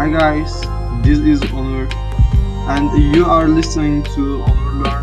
Hi guys, this is Honor, and you are listening to Honor Learn.